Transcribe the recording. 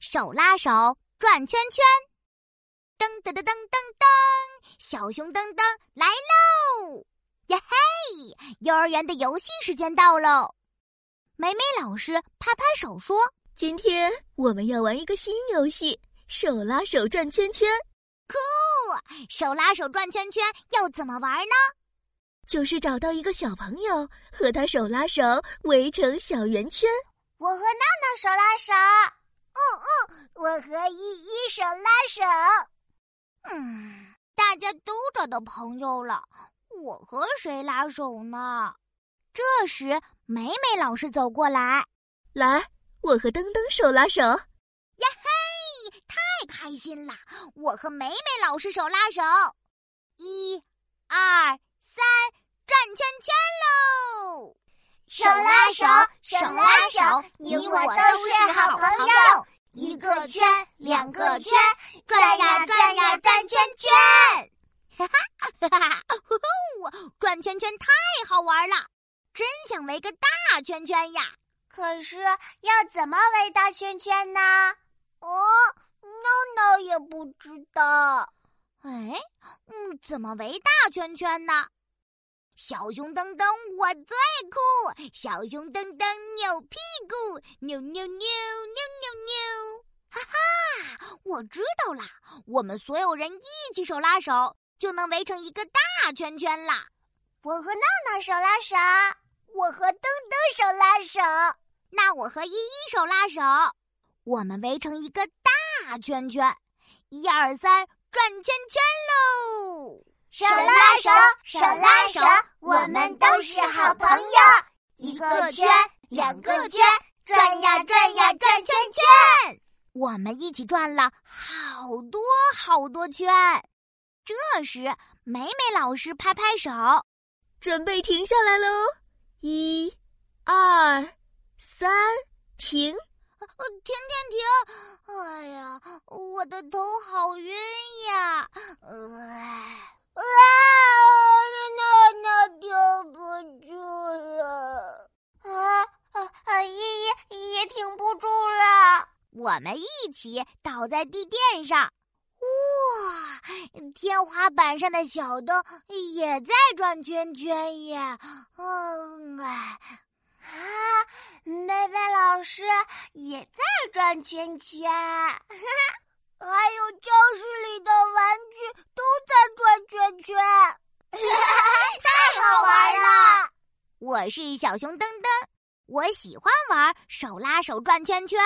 手拉手转圈圈，噔噔噔噔噔噔，小熊噔噔来喽！呀嘿，幼儿园的游戏时间到喽！美美老师拍拍手说：“今天我们要玩一个新游戏——手拉手转圈圈。酷！手拉手转圈圈要怎么玩呢？就是找到一个小朋友，和他手拉手围成小圆圈。我和娜娜手拉手。”哦哦，我和依依手拉手。嗯，大家都找到朋友了，我和谁拉手呢？这时，美美老师走过来，来，我和噔噔手拉手。呀嘿，太开心了！我和美美老师手拉手，一、二、三，转圈圈喽！手拉手，手拉手，你我都是好朋友。一个圈，两个圈，转呀转呀转圈圈。哈哈哈哈哈！转圈圈太好玩了，真想围个大圈圈呀！可是要怎么围大圈圈呢？哦，闹闹也不知道。哎，嗯，怎么围大圈圈呢？小熊噔噔，我最酷！小熊噔噔扭屁股，扭扭扭扭扭扭！我知道啦！我们所有人一起手拉手，就能围成一个大圈圈啦！我和娜娜手拉手，我和噔噔手拉手，那我和依依手拉手，我们围成一个大圈圈！一二三，转圈圈喽！手拉手，手拉手，我们都是好朋友。一个圈，两个圈，转呀。我们一起转了好多好多圈。这时，美美老师拍拍手，准备停下来喽！一、二、三，停！停停停！哎呀，我的头好晕呀！呃。啊！娜娜停不住了，啊啊啊！依依依依停不住了。我们一起倒在地垫上，哇！天花板上的小灯也在转圈圈耶。嗯哎啊！那位老师也在转圈圈。还有教室里的玩具都在转圈圈，太好玩了！我是小熊噔噔，我喜欢玩手拉手转圈圈。